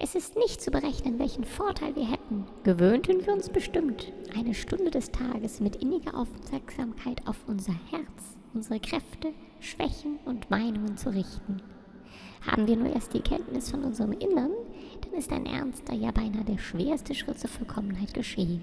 Es ist nicht zu berechnen, welchen Vorteil wir hätten. Gewöhnten wir uns bestimmt, eine Stunde des Tages mit inniger Aufmerksamkeit auf unser Herz, unsere Kräfte, Schwächen und Meinungen zu richten. Haben wir nur erst die Kenntnis von unserem Innern, dann ist ein ernster, ja beinahe der schwerste Schritt zur Vollkommenheit geschehen.